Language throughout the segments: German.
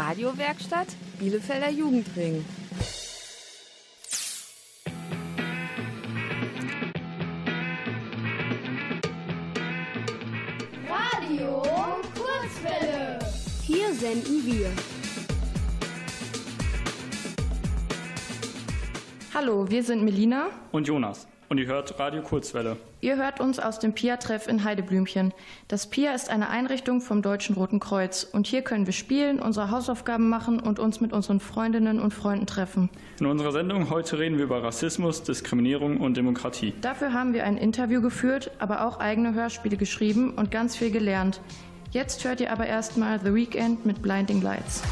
Radiowerkstatt Bielefelder Jugendring. Radio Kurzwelle. Hier senden wir. Hallo, wir sind Melina und Jonas und ihr hört Radio Kurzwelle. Ihr hört uns aus dem PIA-Treff in Heideblümchen. Das PIA ist eine Einrichtung vom Deutschen Roten Kreuz und hier können wir spielen, unsere Hausaufgaben machen und uns mit unseren Freundinnen und Freunden treffen. In unserer Sendung heute reden wir über Rassismus, Diskriminierung und Demokratie. Dafür haben wir ein Interview geführt, aber auch eigene Hörspiele geschrieben und ganz viel gelernt. Jetzt hört ihr aber erstmal The Weekend mit Blinding Lights.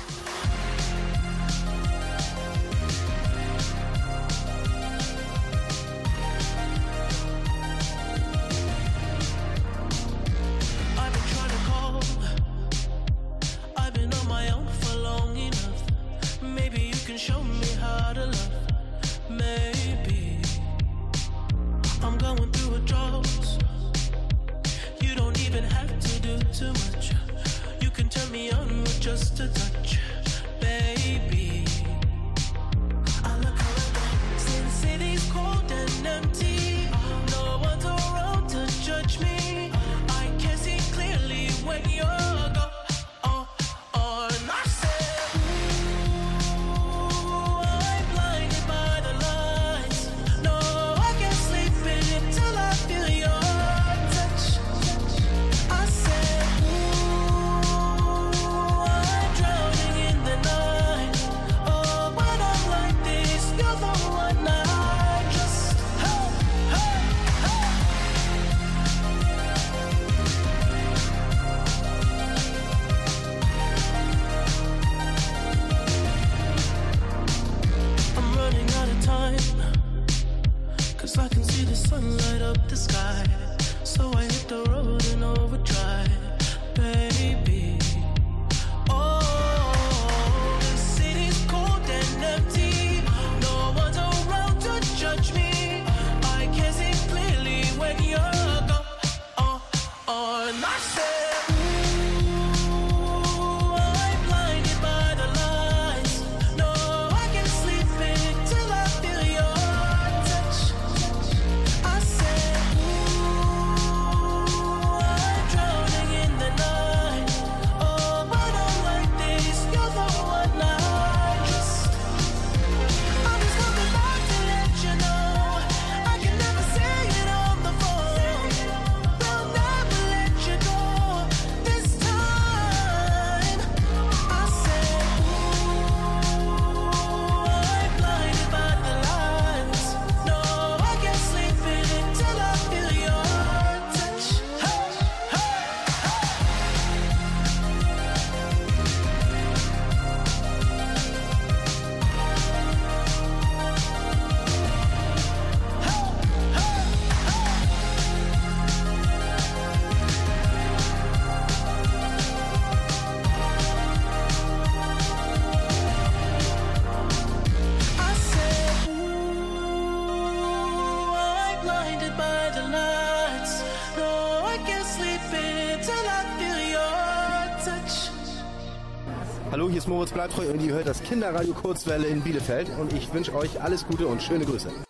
Moritz bleibt treu und ihr hört das Kinderradio Kurzwelle in Bielefeld und ich wünsche euch alles Gute und schöne Grüße.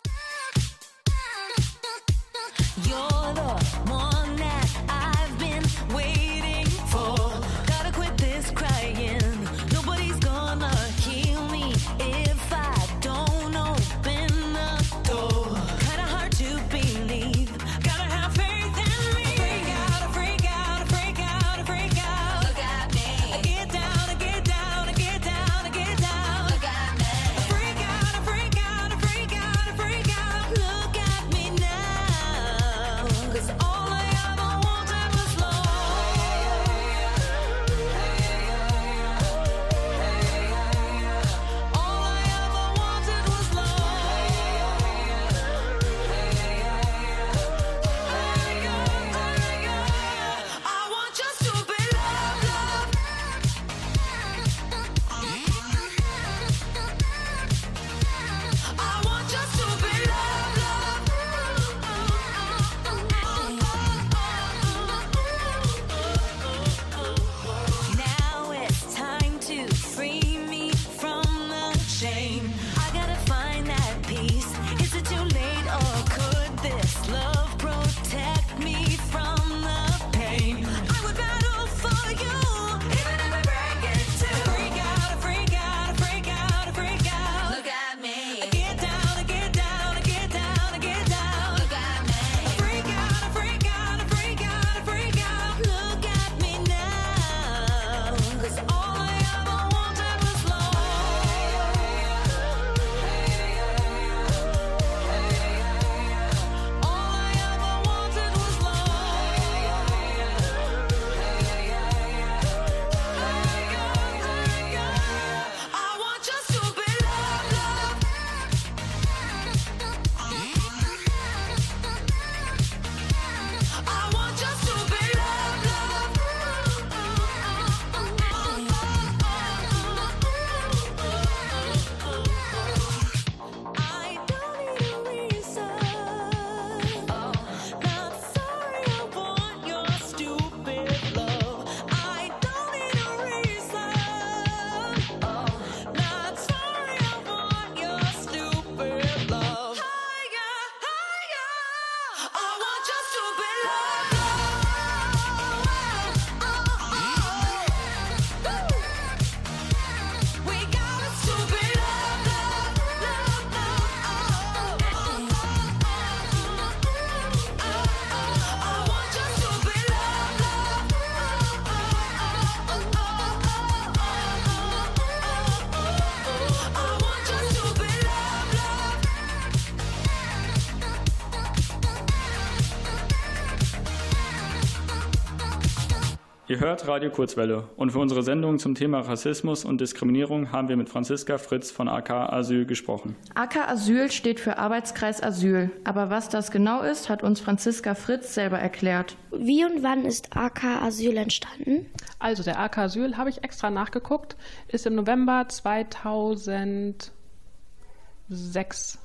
Ihr hört Radio Kurzwelle und für unsere Sendung zum Thema Rassismus und Diskriminierung haben wir mit Franziska Fritz von AK Asyl gesprochen. AK Asyl steht für Arbeitskreis Asyl, aber was das genau ist, hat uns Franziska Fritz selber erklärt. Wie und wann ist AK Asyl entstanden? Also der AK Asyl habe ich extra nachgeguckt, ist im November 2006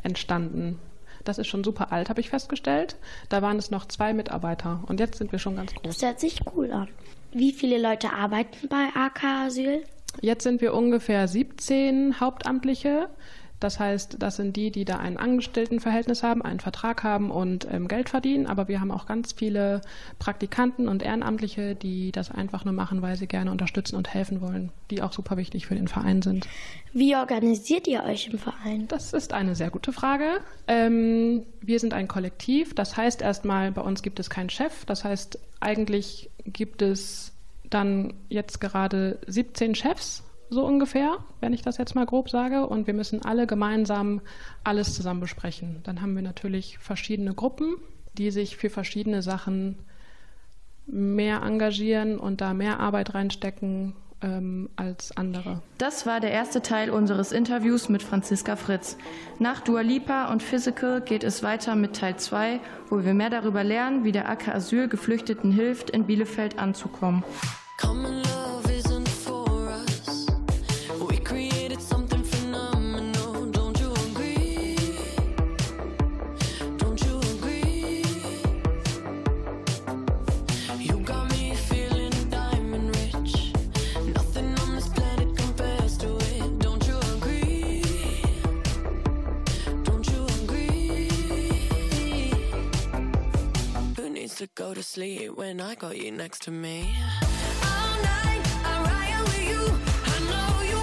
entstanden. Das ist schon super alt, habe ich festgestellt. Da waren es noch zwei Mitarbeiter und jetzt sind wir schon ganz groß. Das hört sich cool an. Wie viele Leute arbeiten bei AK Asyl? Jetzt sind wir ungefähr 17 Hauptamtliche. Das heißt, das sind die, die da ein Angestelltenverhältnis haben, einen Vertrag haben und ähm, Geld verdienen. Aber wir haben auch ganz viele Praktikanten und Ehrenamtliche, die das einfach nur machen, weil sie gerne unterstützen und helfen wollen, die auch super wichtig für den Verein sind. Wie organisiert ihr euch im Verein? Das ist eine sehr gute Frage. Ähm, wir sind ein Kollektiv. Das heißt erstmal, bei uns gibt es keinen Chef. Das heißt, eigentlich gibt es dann jetzt gerade 17 Chefs so ungefähr, wenn ich das jetzt mal grob sage. Und wir müssen alle gemeinsam alles zusammen besprechen. Dann haben wir natürlich verschiedene Gruppen, die sich für verschiedene Sachen mehr engagieren und da mehr Arbeit reinstecken ähm, als andere. Das war der erste Teil unseres Interviews mit Franziska Fritz. Nach Dua Lipa und Physical geht es weiter mit Teil 2, wo wir mehr darüber lernen, wie der AK Asyl Geflüchteten hilft, in Bielefeld anzukommen. Common love sleep when I got you next to me? All night, I ride with you. I know you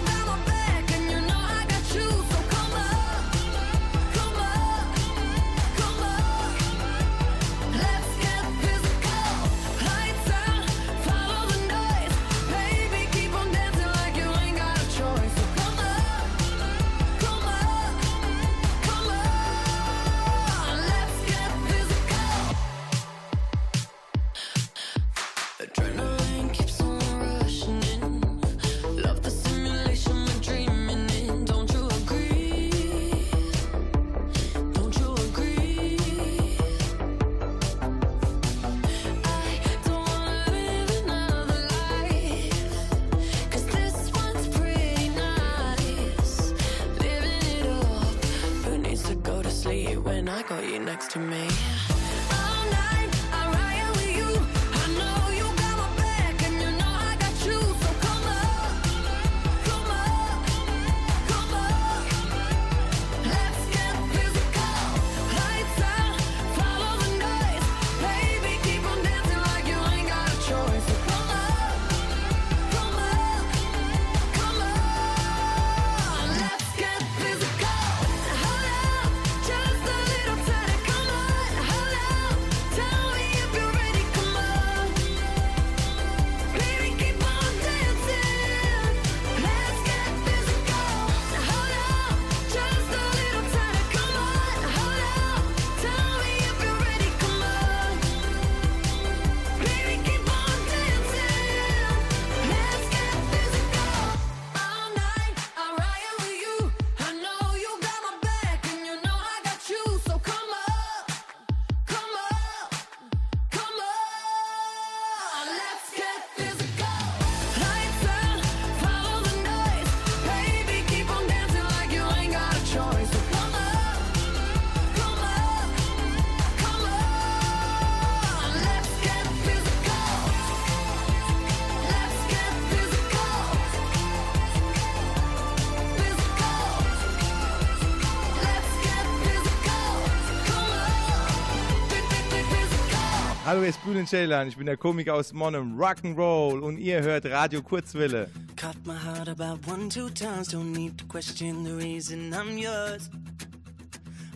Hallo, hier ist Bülent Ceylan, ich bin der Komiker aus Monum, Rock'n'Roll und ihr hört Radio Kurzwelle. Cut my heart about one, two times. Don't need to question the reason I'm yours.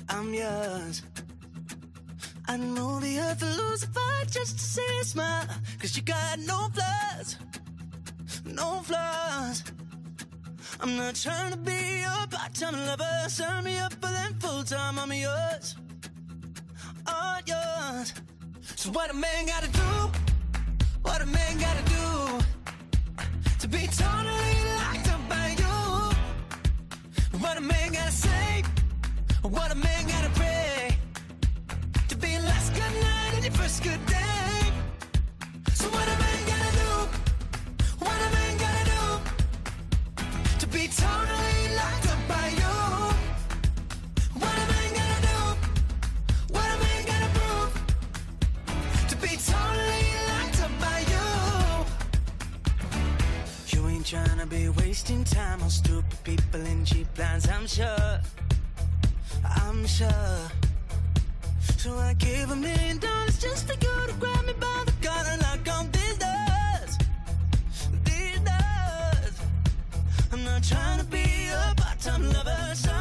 I'm yours. I'd move the earth to lose a fight just to see a smile. Cause you got no flaws. No flaws. I'm not trying to be your part-time lover. Sign me up for them full-time. I'm yours. All yours. So what a man gotta do? What a man gotta do to be totally locked up by you? What a man gotta say? What a man gotta pray to be last good night and your first good day? Tryna be wasting time on stupid people and cheap lines, I'm sure. I'm sure. So I gave a million dollars just for you to grab me by the collar and lock on these doors. These doors. I'm not trying to be a part-time lover. Sign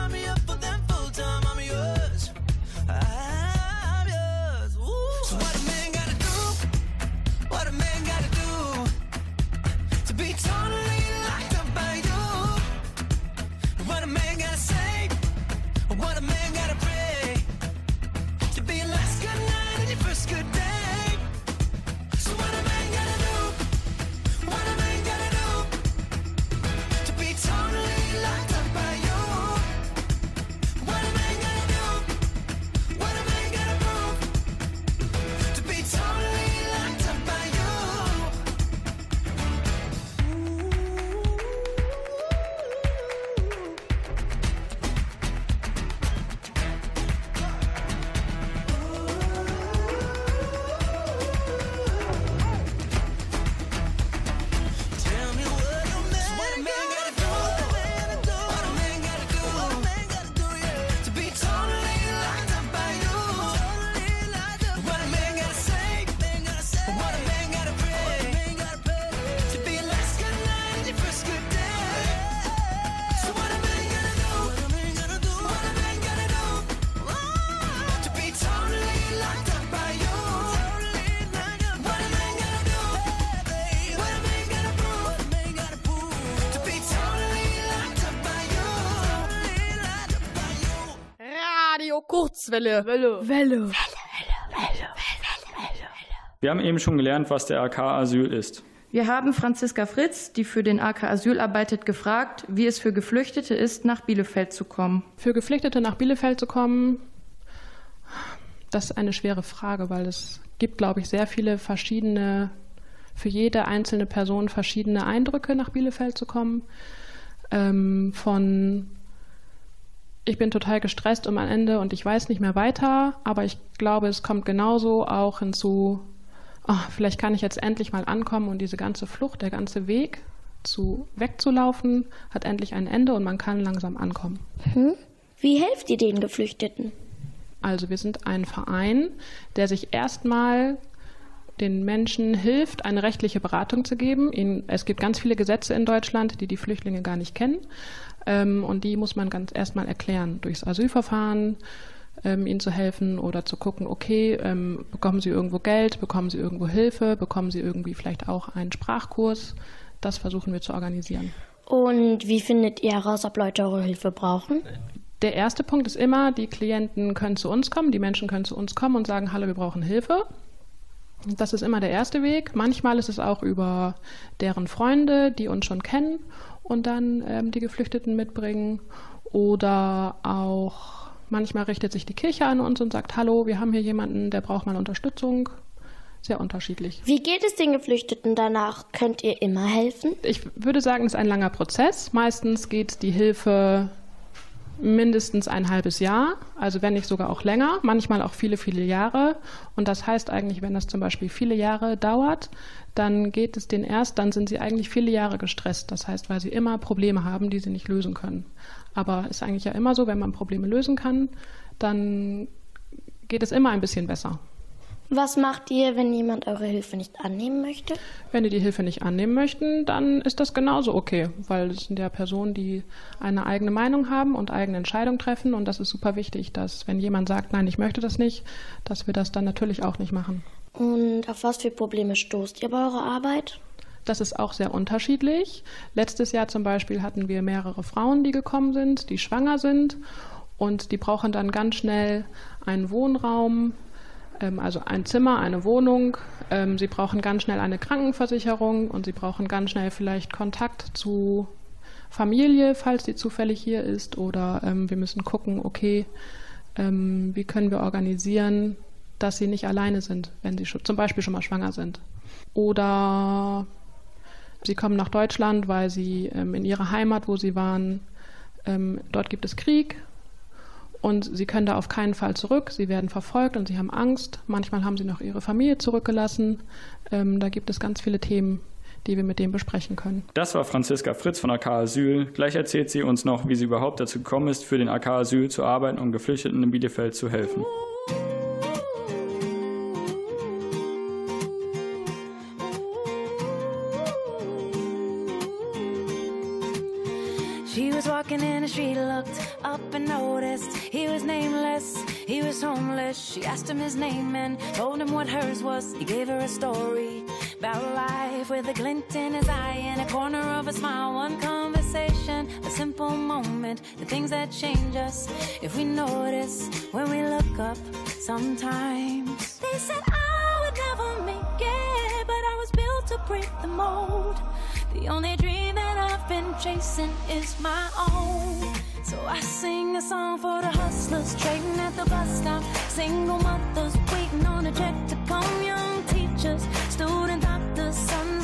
Kurzwelle. Welle. Welle. Wir haben eben schon gelernt, was der AK Asyl ist. Wir haben Franziska Fritz, die für den AK Asyl arbeitet, gefragt, wie es für Geflüchtete ist, nach Bielefeld zu kommen. Für Geflüchtete nach Bielefeld zu kommen, das ist eine schwere Frage, weil es gibt, glaube ich, sehr viele verschiedene, für jede einzelne Person verschiedene Eindrücke, nach Bielefeld zu kommen. Ähm, von ich bin total gestresst um ein Ende und ich weiß nicht mehr weiter, aber ich glaube, es kommt genauso auch hinzu, oh, vielleicht kann ich jetzt endlich mal ankommen und diese ganze Flucht, der ganze Weg zu wegzulaufen, hat endlich ein Ende und man kann langsam ankommen. Hm? Wie helft ihr den Geflüchteten? Also wir sind ein Verein, der sich erstmal den Menschen hilft, eine rechtliche Beratung zu geben. Es gibt ganz viele Gesetze in Deutschland, die die Flüchtlinge gar nicht kennen. Ähm, und die muss man ganz erstmal erklären durchs Asylverfahren, ähm, ihnen zu helfen oder zu gucken, okay, ähm, bekommen sie irgendwo Geld, bekommen sie irgendwo Hilfe, bekommen sie irgendwie vielleicht auch einen Sprachkurs. Das versuchen wir zu organisieren. Und wie findet ihr heraus, ob Leute eure Hilfe brauchen? Der erste Punkt ist immer, die Klienten können zu uns kommen, die Menschen können zu uns kommen und sagen, hallo, wir brauchen Hilfe. Das ist immer der erste Weg. Manchmal ist es auch über deren Freunde, die uns schon kennen und dann ähm, die Geflüchteten mitbringen. Oder auch manchmal richtet sich die Kirche an uns und sagt, hallo, wir haben hier jemanden, der braucht mal Unterstützung. Sehr unterschiedlich. Wie geht es den Geflüchteten danach? Könnt ihr immer helfen? Ich würde sagen, es ist ein langer Prozess. Meistens geht die Hilfe mindestens ein halbes Jahr, also wenn nicht sogar auch länger, manchmal auch viele, viele Jahre. Und das heißt eigentlich, wenn das zum Beispiel viele Jahre dauert, dann geht es denen erst, dann sind sie eigentlich viele Jahre gestresst. Das heißt, weil sie immer Probleme haben, die sie nicht lösen können. Aber ist eigentlich ja immer so, wenn man Probleme lösen kann, dann geht es immer ein bisschen besser. Was macht ihr, wenn jemand eure Hilfe nicht annehmen möchte? Wenn die die Hilfe nicht annehmen möchten, dann ist das genauso okay, weil es sind ja Personen, die eine eigene Meinung haben und eigene Entscheidungen treffen. Und das ist super wichtig, dass wenn jemand sagt, nein, ich möchte das nicht, dass wir das dann natürlich auch nicht machen. Und auf was für Probleme stoßt ihr bei eurer Arbeit? Das ist auch sehr unterschiedlich. Letztes Jahr zum Beispiel hatten wir mehrere Frauen, die gekommen sind, die schwanger sind und die brauchen dann ganz schnell einen Wohnraum, also ein Zimmer, eine Wohnung. Ähm, sie brauchen ganz schnell eine Krankenversicherung und sie brauchen ganz schnell vielleicht Kontakt zu Familie, falls die zufällig hier ist. Oder ähm, wir müssen gucken, okay, ähm, wie können wir organisieren, dass sie nicht alleine sind, wenn sie zum Beispiel schon mal schwanger sind. Oder sie kommen nach Deutschland, weil sie ähm, in ihrer Heimat, wo sie waren, ähm, dort gibt es Krieg und sie können da auf keinen Fall zurück. Sie werden verfolgt und sie haben Angst. Manchmal haben sie noch ihre Familie zurückgelassen. Ähm, da gibt es ganz viele Themen, die wir mit dem besprechen können. Das war Franziska Fritz von AK Asyl. Gleich erzählt sie uns noch, wie sie überhaupt dazu gekommen ist, für den AK Asyl zu arbeiten und Geflüchteten in Bielefeld zu helfen. The street, looked up and noticed he was nameless, he was homeless. She asked him his name and told him what hers was. He gave her a story about life with a glint in his eye and a corner of a smile. One conversation, a simple moment, the things that change us if we notice when we look up sometimes. They said I to break the mold. The only dream that I've been chasing is my own. So I sing a song for the hustlers trading at the bus stop. Single mothers waiting on a check to come. Young teachers, student doctors, sons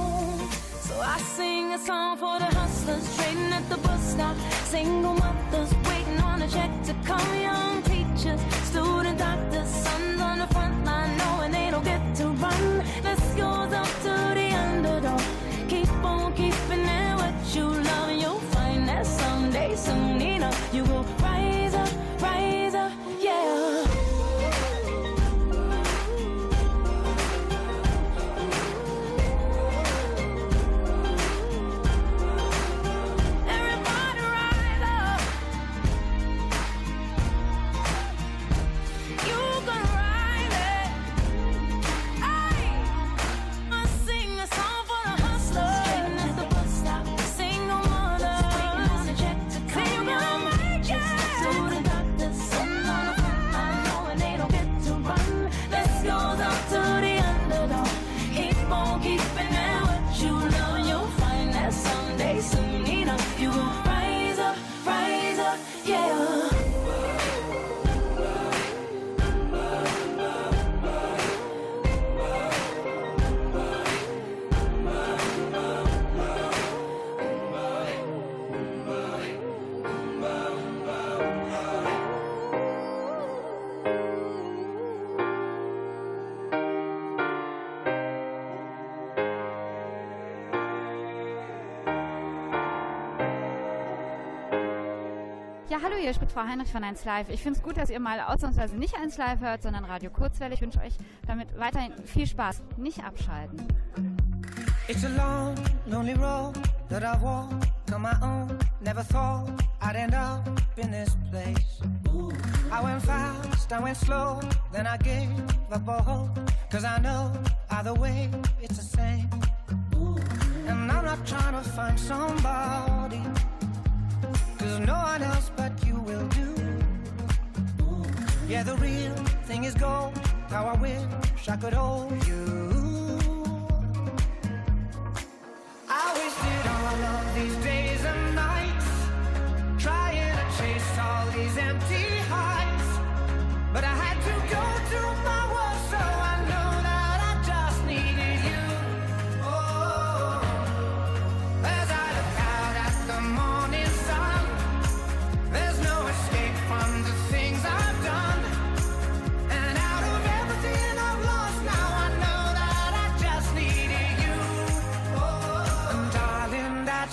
I sing a song for the hustlers trading at the bus stop. Single mothers waiting on a check to come. Young teachers, student doctors, sons on the front line knowing they don't get to run. This goes up to the underdog. Keep on keeping at what you love, and you'll find that someday, soon enough, you will hallo, hier spricht Frau Heinrich von 1 Live. Ich finde es gut, dass ihr mal ausnahmsweise nicht 1 Live hört, sondern Radio Kurzwelle. Ich wünsche euch damit weiterhin viel Spaß. Nicht abschalten. It's a long, lonely road that I walk on my own. Never thought I'd end up in this place. I went fast, I went slow, then I gave up all hope. Cause I know either way it's the same. And I'm not trying to find somebody. Cause no one else but you will do. Yeah, the real thing is gold. How I wish I could hold you.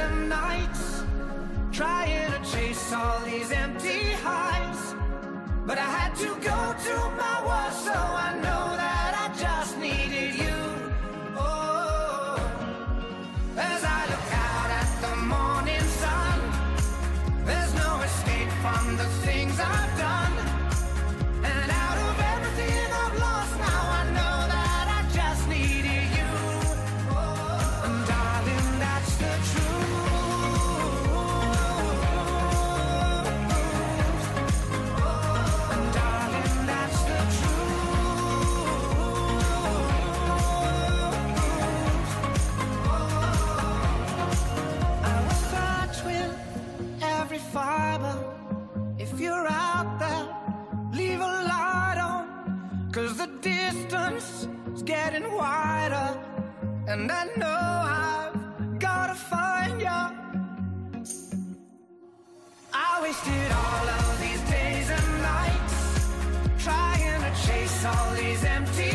and nights trying to chase all these empty highs. But I had to go to my war, so I know And I know I've gotta find you. I wasted all of these days and nights trying to chase all these empty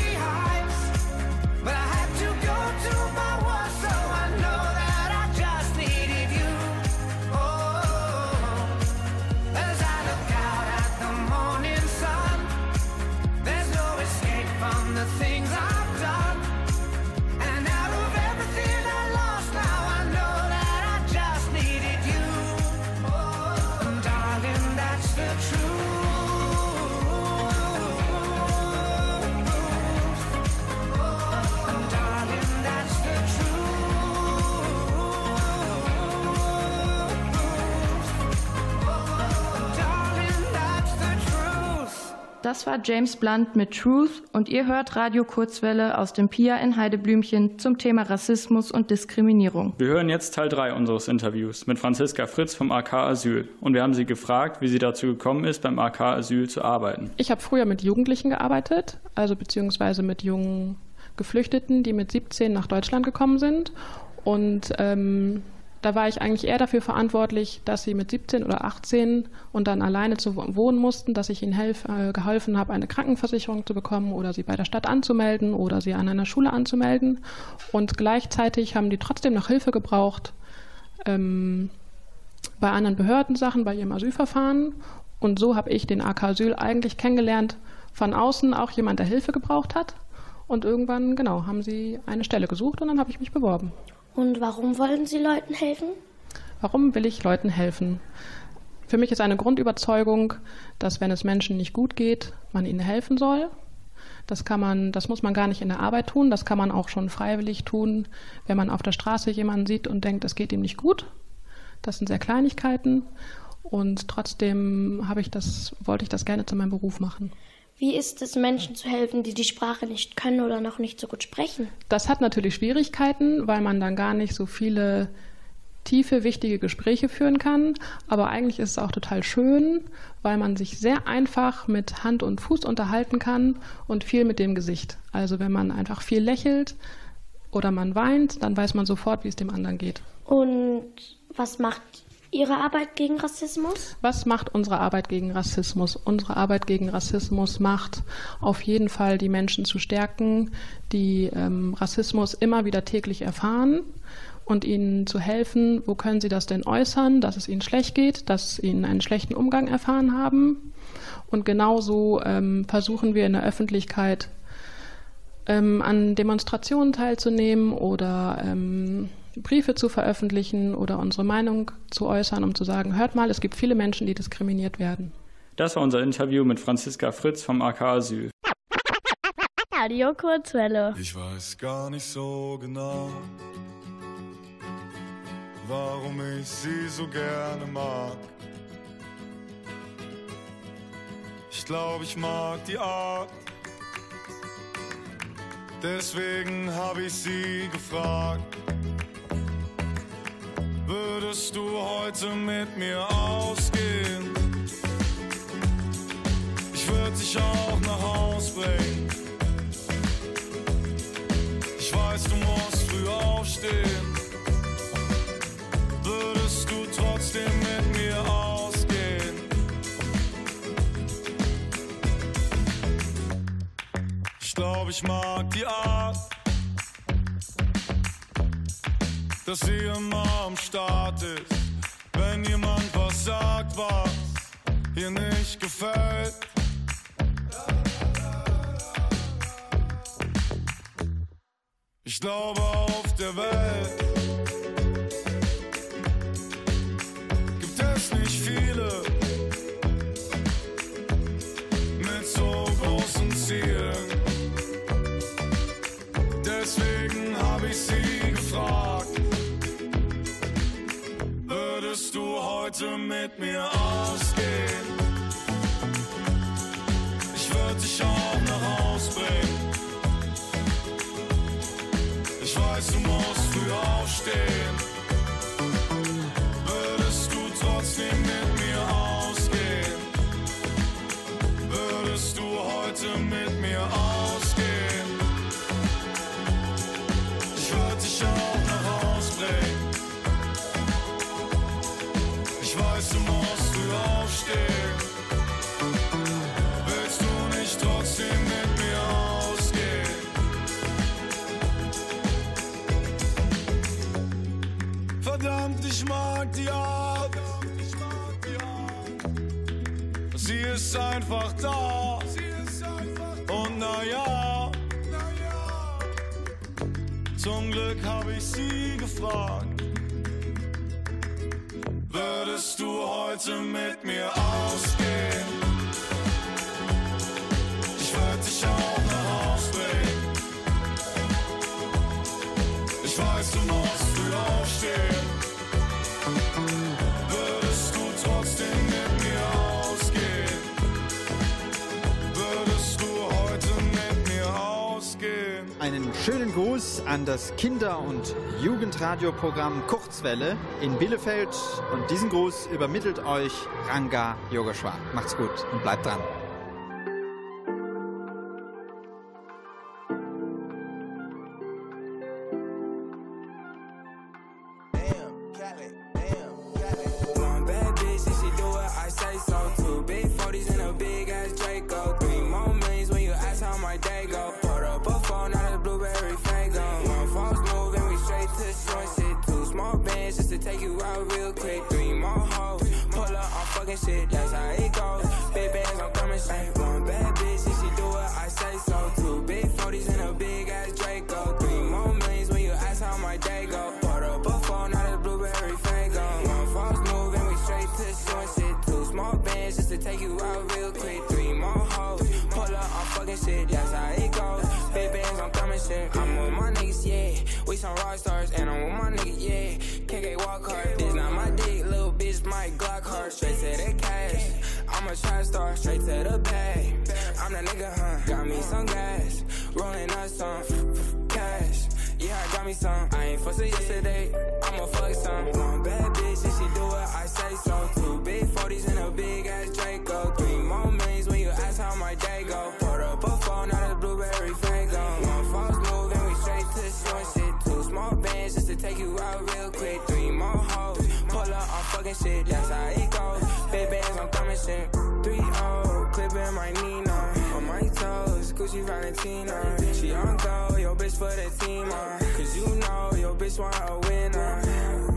Das war James Blunt mit Truth und ihr hört Radio Kurzwelle aus dem Pia in Heideblümchen zum Thema Rassismus und Diskriminierung. Wir hören jetzt Teil 3 unseres Interviews mit Franziska Fritz vom AK Asyl und wir haben sie gefragt, wie sie dazu gekommen ist, beim AK Asyl zu arbeiten. Ich habe früher mit Jugendlichen gearbeitet, also beziehungsweise mit jungen Geflüchteten, die mit 17 nach Deutschland gekommen sind. Und ähm, da war ich eigentlich eher dafür verantwortlich, dass sie mit 17 oder 18 und dann alleine zu wohnen mussten, dass ich ihnen helf, äh, geholfen habe, eine Krankenversicherung zu bekommen oder sie bei der Stadt anzumelden oder sie an einer Schule anzumelden. Und gleichzeitig haben die trotzdem noch Hilfe gebraucht ähm, bei anderen Behördensachen, bei ihrem Asylverfahren. Und so habe ich den AK Asyl eigentlich kennengelernt, von außen auch jemand, der Hilfe gebraucht hat. Und irgendwann, genau, haben sie eine Stelle gesucht und dann habe ich mich beworben. Und warum wollen Sie Leuten helfen? Warum will ich Leuten helfen? Für mich ist eine Grundüberzeugung, dass wenn es Menschen nicht gut geht, man ihnen helfen soll. Das kann man, das muss man gar nicht in der Arbeit tun, das kann man auch schon freiwillig tun, wenn man auf der Straße jemanden sieht und denkt, es geht ihm nicht gut. Das sind sehr Kleinigkeiten und trotzdem habe ich das, wollte ich das gerne zu meinem Beruf machen. Wie ist es, Menschen zu helfen, die die Sprache nicht können oder noch nicht so gut sprechen? Das hat natürlich Schwierigkeiten, weil man dann gar nicht so viele tiefe, wichtige Gespräche führen kann. Aber eigentlich ist es auch total schön, weil man sich sehr einfach mit Hand und Fuß unterhalten kann und viel mit dem Gesicht. Also wenn man einfach viel lächelt oder man weint, dann weiß man sofort, wie es dem anderen geht. Und was macht Ihre Arbeit gegen Rassismus? Was macht unsere Arbeit gegen Rassismus? Unsere Arbeit gegen Rassismus macht auf jeden Fall die Menschen zu stärken, die ähm, Rassismus immer wieder täglich erfahren und ihnen zu helfen, wo können sie das denn äußern, dass es ihnen schlecht geht, dass sie einen schlechten Umgang erfahren haben. Und genauso ähm, versuchen wir in der Öffentlichkeit ähm, an Demonstrationen teilzunehmen oder ähm, Briefe zu veröffentlichen oder unsere Meinung zu äußern, um zu sagen, hört mal, es gibt viele Menschen, die diskriminiert werden. Das war unser Interview mit Franziska Fritz vom AK Asyl. Radio Kurzwelle. Ich weiß gar nicht so genau, warum ich sie so gerne mag. Ich glaube, ich mag die Art. Deswegen habe ich sie gefragt. Würdest du heute mit mir ausgehen? Ich würde dich auch nach Haus bringen. Ich weiß, du musst früh aufstehen. Würdest du trotzdem mit mir ausgehen? Ich glaube, ich mag die Art, dass sie immer am Start ist. Wenn jemand was sagt, was ihr nicht gefällt. Ich glaube auf der Welt heute mit mir ausgehen? Ich würde dich auch nach Haus bringen. Ich weiß, du musst früh aufstehen. Ich mag die Art. Sie ist einfach da. Und naja, zum Glück habe ich sie gefragt. Würdest du heute mit mir ausgehen? Schönen Gruß an das Kinder- und Jugendradioprogramm Kurzwelle in Bielefeld. Und diesen Gruß übermittelt euch Ranga Yogeshwar. Macht's gut und bleibt dran. Real quick. Three more hoes, pull up on fucking shit. That's how it goes. Big bands, I'm coming straight. Some rock stars and I'm with my nigga, yeah. KK walk hard. This not my dick, little bitch, my Glock hard. Straight to the cash. I'm a trap star, straight to the bag. I'm that nigga, huh? Got me some gas, rolling up some cash. Yeah, I got me some. I ain't fussing yesterday. I'ma fuck some. One bad bitch and she do what I say so. Two big 40s and a big ass Draco. Three more millions when you ask how my day go. Put up a phone, not a blueberry fango. One false move and we straight to short. Small bands just to take you out real quick. Three more hoes, pull up on fucking shit. That's how it goes. Big bands, I'm coming shit. Three O, clipping my Nina. On my toes, Gucci Valentina. She on go, yo bitch for the team. Uh, Cause you know your bitch want a winner.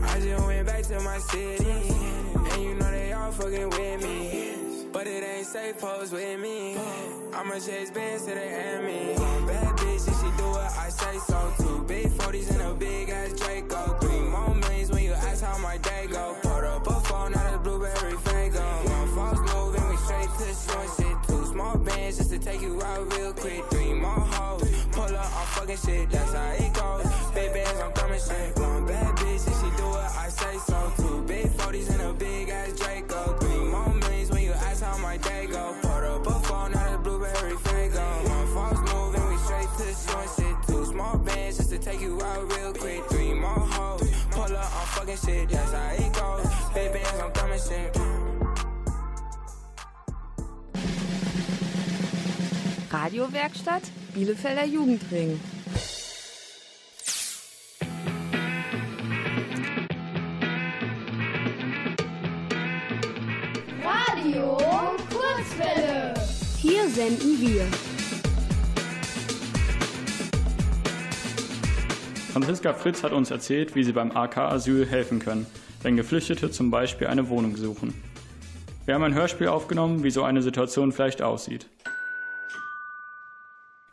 I just went back to my city. And you know they all fucking with me. But it ain't safe pose with me. I'ma chase bands to the enemy. Bad bitch, and she do what I say so. Two big 40s and a big ass Draco. Three more millions when you ask how my day go. Put up a phone, not a blueberry fango. One false move and we straight to short shit. Two small bands just to take you out real quick. Three more hoes, pull up on fucking shit. That's how it goes. Big bands, I'm coming straight. Fucking shit. That's how it goes. Big bands, I'm coming shit. Radiowerkstatt Bielefelder Jugendring. Radio Kurzwelle. Hier senden wir. Franziska Fritz hat uns erzählt, wie sie beim AK Asyl helfen können, wenn Geflüchtete zum Beispiel eine Wohnung suchen. Wir haben ein Hörspiel aufgenommen, wie so eine Situation vielleicht aussieht.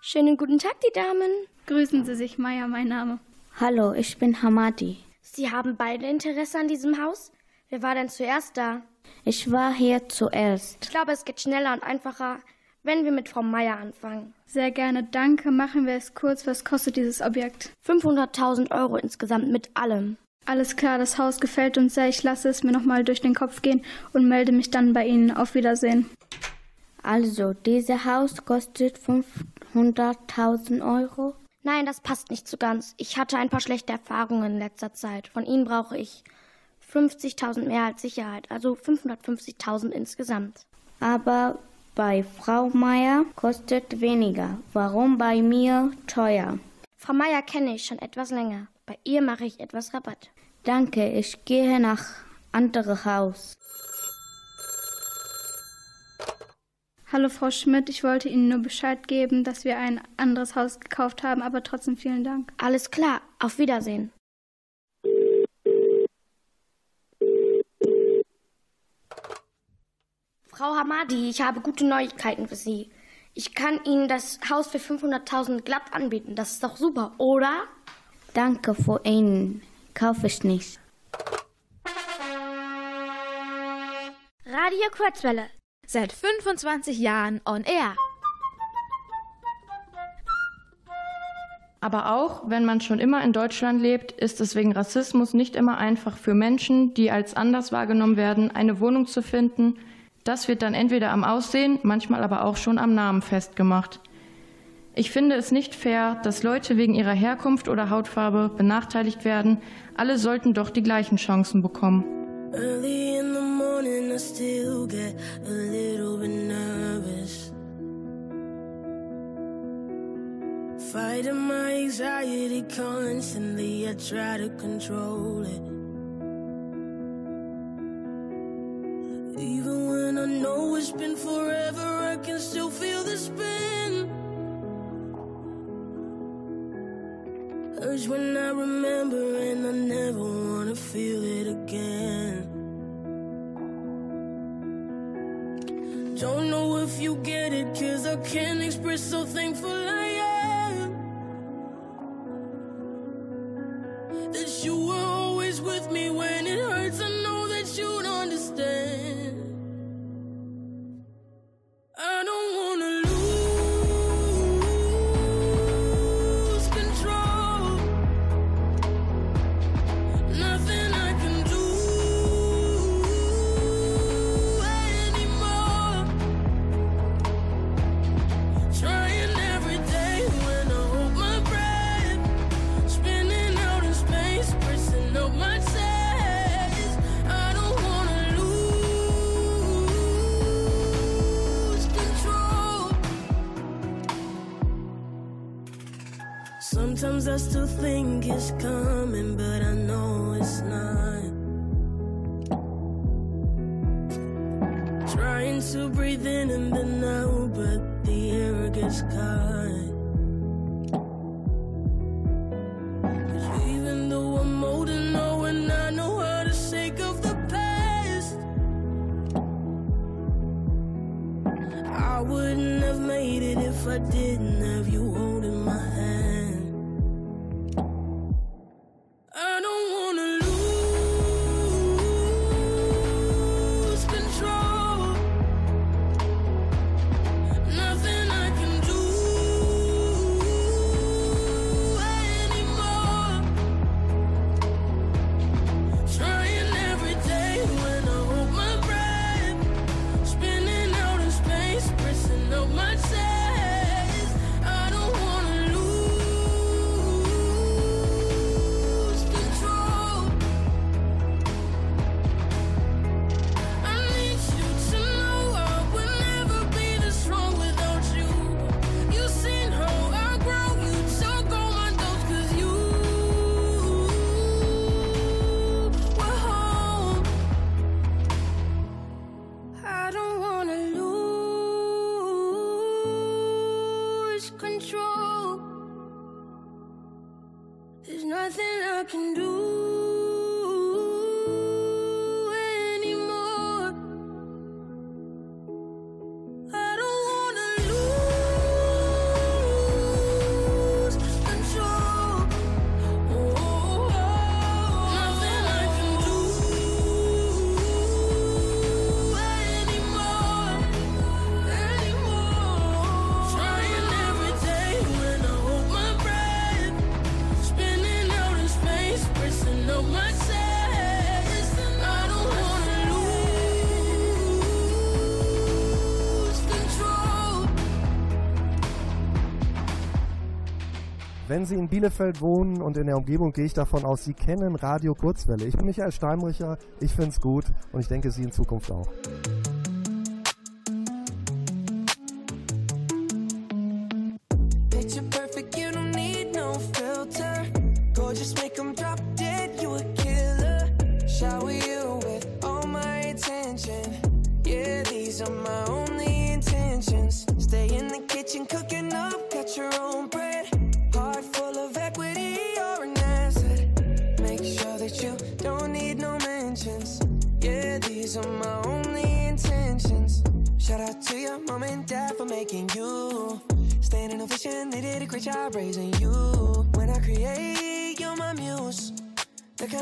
Schönen guten Tag, die Damen. Grüßen Sie sich, Maya, mein Name. Hallo, ich bin Hamadi. Sie haben beide Interesse an diesem Haus? Wer war denn zuerst da? Ich war hier zuerst. Ich glaube, es geht schneller und einfacher, wenn wir mit Frau Meier anfangen. Sehr gerne, danke. Machen wir es kurz. Was kostet dieses Objekt? 500.000 Euro insgesamt mit allem. Alles klar, das Haus gefällt uns sehr. Ich lasse es mir nochmal durch den Kopf gehen und melde mich dann bei Ihnen. Auf Wiedersehen. Also, dieses Haus kostet 500.000 Euro? Nein, das passt nicht so ganz. Ich hatte ein paar schlechte Erfahrungen in letzter Zeit. Von Ihnen brauche ich 50.000 mehr als Sicherheit, also 550.000 insgesamt. Aber bei Frau Meier kostet weniger. Warum bei mir teuer? Frau Meier kenne ich schon etwas länger. Bei ihr mache ich etwas Rabatt. Danke, ich gehe nach andere Haus. Hallo Frau Schmidt, ich wollte Ihnen nur Bescheid geben, dass wir ein anderes Haus gekauft haben, aber trotzdem vielen Dank. Alles klar, auf Wiedersehen. Frau Hamadi, ich habe gute Neuigkeiten für Sie. Ich kann Ihnen das Haus für 500.000 glatt anbieten. Das ist doch super, oder? Danke für Ihnen. Kaufe ich nicht. Radio Kurzwelle. Seit 25 Jahren on air. Aber auch wenn man schon immer in Deutschland lebt, ist es wegen Rassismus nicht immer einfach für Menschen, die als anders wahrgenommen werden, eine Wohnung zu finden. Das wird dann entweder am Aussehen, manchmal aber auch schon am Namen festgemacht. Ich finde es nicht fair, dass Leute wegen ihrer Herkunft oder Hautfarbe benachteiligt werden. Alle sollten doch die gleichen Chancen bekommen. Early in the morning, I still get a little bit nervous. Fighting my anxiety constantly, I try to control it. Even when I know it's been forever, I can still feel the spin. Urge when I remember, and I never wanna feel it again. Don't know if you get it, cause I can't express so thankful I am. That you were always with me when I still think it's coming, but I know it's not. Can do Wenn Sie in Bielefeld wohnen und in der Umgebung, gehe ich davon aus, Sie kennen Radio Kurzwelle. Ich bin Michael Steinricher, ich finde es gut und ich denke, Sie in Zukunft auch.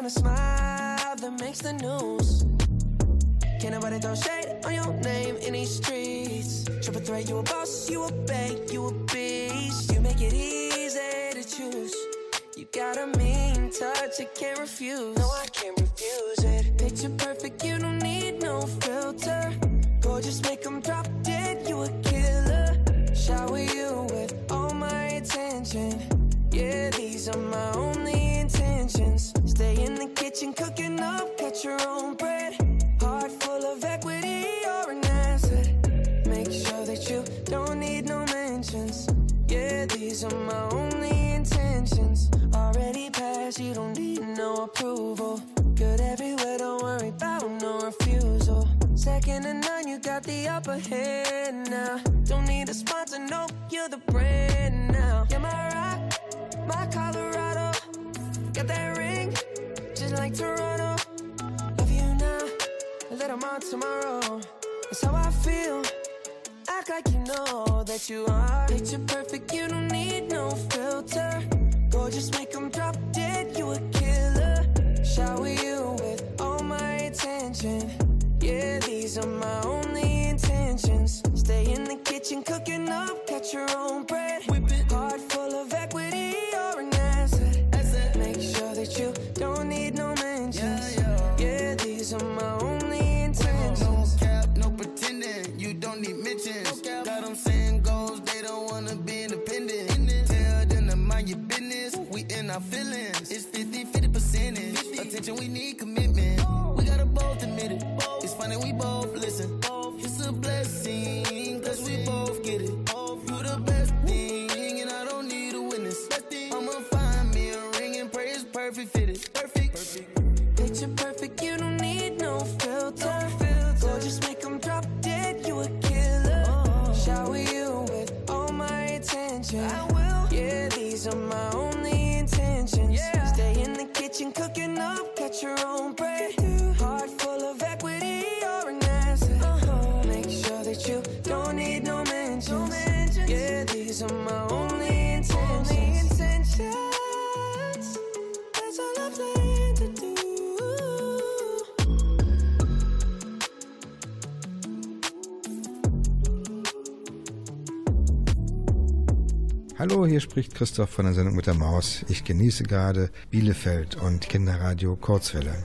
Kind of smile that makes the news. Can't nobody throw shade on your name in these streets. Triple threat, you a boss, you a bank, you a beast. You make it easy to choose. You got a mean touch, I can't refuse. No, I can't refuse it. Picture perfect, you don't need no filter. Gorgeous, make 'em drop dead, you a killer. Shower you with all my attention. Yeah, these are my only intentions. Stay in the kitchen, cooking up, got your own bread. Heart full of equity, you're an asset. Make sure that you don't need no mentions. Yeah, these are my only intentions. Already passed, you don't need no approval. Good everywhere, don't worry about no refusal. Second to none, you got the upper hand now. Don't need a sponsor, no, you're the brand now. You're my rock, my Colorado. Got that like Toronto. Love you now, a little more tomorrow. That's how I feel. Act like you know that you are. Picture perfect, you don't need no filter. Gorgeous, make 'em drop dead, you a killer. Shower you with all my attention. Yeah, these are my only intentions. Stay in the kitchen, cooking up, got your own bread. Heart in our feelings. It's 50 50 percentage. Attention, we need commitment. We gotta both admit it. It's funny, we both hier spricht Christoph von der Sendung mit der Maus. Ich genieße gerade Bielefeld und Kinderradio Kurzwelle.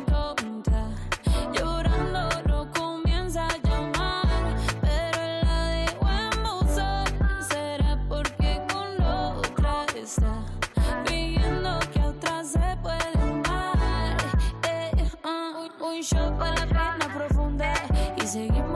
music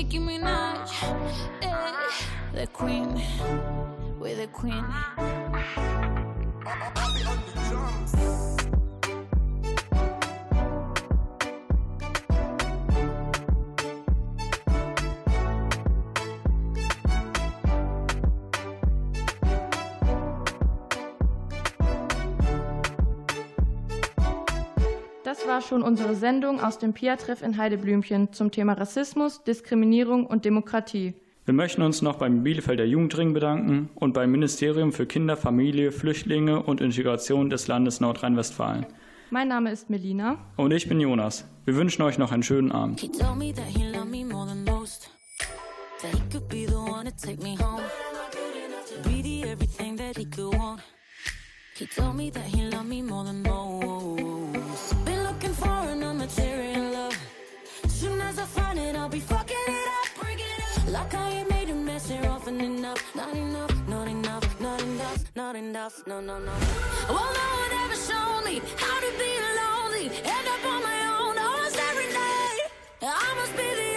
Nicki Minaj, eh, the queen, we're the queen. Jahr schon unsere Sendung aus dem PIA-Treff in Heideblümchen zum Thema Rassismus, Diskriminierung und Demokratie. Wir möchten uns noch beim Bielefelder Jugendring bedanken und beim Ministerium für Kinder, Familie, Flüchtlinge und Integration des Landes Nordrhein-Westfalen. Mein Name ist Melina. Und ich bin Jonas. Wir wünschen euch noch einen schönen Abend. He told me that he loved me more than most. are fun and I'll be fucking it up. It up. Like I ain't made a mess here often enough. Not enough, not enough, not enough, not enough, no, no, no. Well, no one ever showed me how to be lonely. End up on my own oh, almost every night. I must be the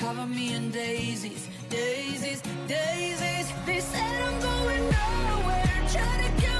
cover me in daisies, daisies, daisies. They said I'm going nowhere, trying to get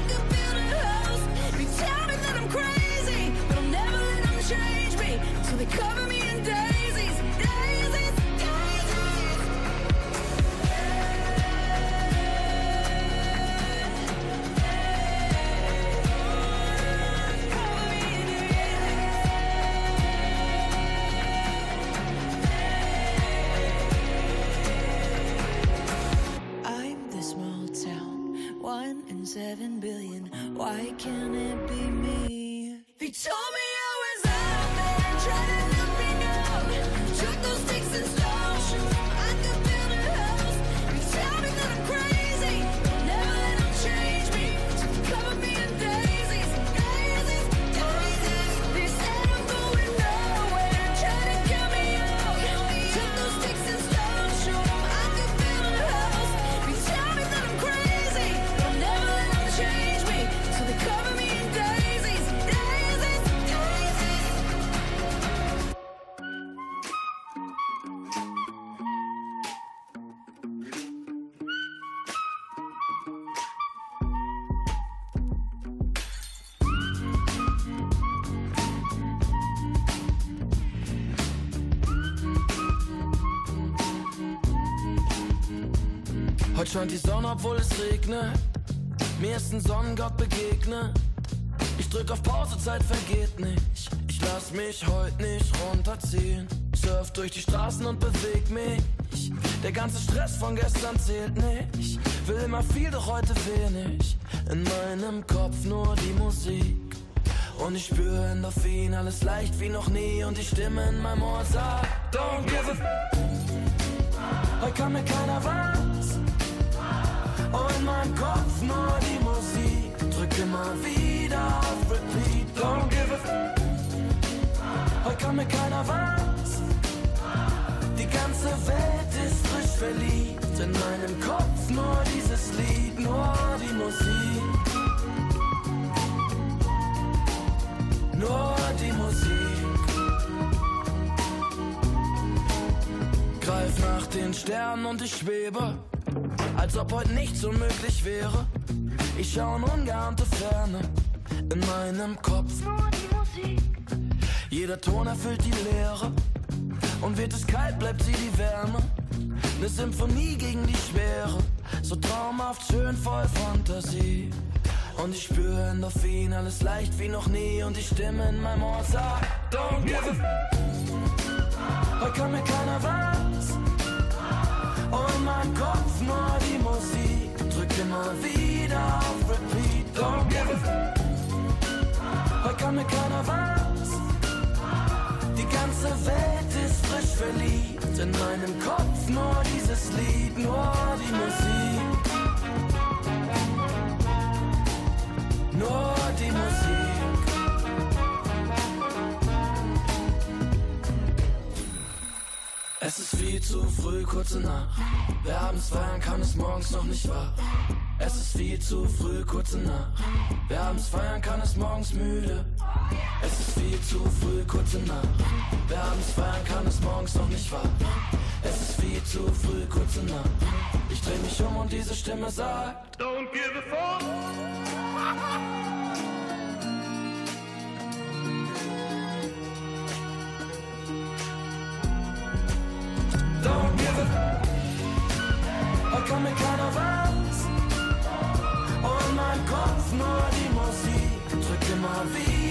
seven billion. Why can't it be me? They told me Heute scheint die Sonne, obwohl es regnet. Mir ist ein Sonnengott begegnet. Ich drück auf Pause, Zeit vergeht nicht. Ich lass mich heute nicht runterziehen. Surf durch die Straßen und beweg mich. Der ganze Stress von gestern zählt nicht. Will immer viel, doch heute wenig. In meinem Kopf nur die Musik. Und ich spüre Endorphin, alles leicht wie noch nie. Und die Stimme in meinem Ohr sagt, don't give a f Heute kann mir keiner was. Und in meinem Kopf nur die Musik. Drück immer wieder auf Repeat. Don't give a f Heute kann mir keiner was. Die ganze Welt ist frisch verliebt. In meinem Kopf nur dieses Lied, nur die Musik. Nur die Musik. Greif nach den Sternen und ich schwebe, als ob heute nichts unmöglich wäre. Ich schau in ungeahnte Ferne in meinem Kopf. Jeder Ton erfüllt die Leere und wird es kalt, bleibt sie die Wärme. Ne Symphonie gegen die Schwere, so traumhaft schön voll Fantasie. Und ich spüre Endorphin, alles leicht wie noch nie und die Stimme in meinem Ohr sagt, don't give a Heute kann mir keiner was. Und in meinem Kopf nur ganze Welt ist frisch verliebt. In meinem Kopf nur dieses Lied, nur die Musik. Nur die Musik. Es ist viel zu früh, kurze Nacht. Wer abends feiern kann, ist morgens noch nicht wach. Es ist viel zu früh, kurze Nacht. Wer abends feiern kann, ist morgens müde. Es ist viel zu früh, kurze Nacht. Wer abends feiern kann, ist morgens noch nicht wach. Es ist viel zu früh, kurze Nacht. Ich dreh mich um und diese Stimme sagt: Don't give a fuck. Don't give a fuck. Heute kann mir keiner was. Und mein Kopf nur die Musik. Drück immer wieder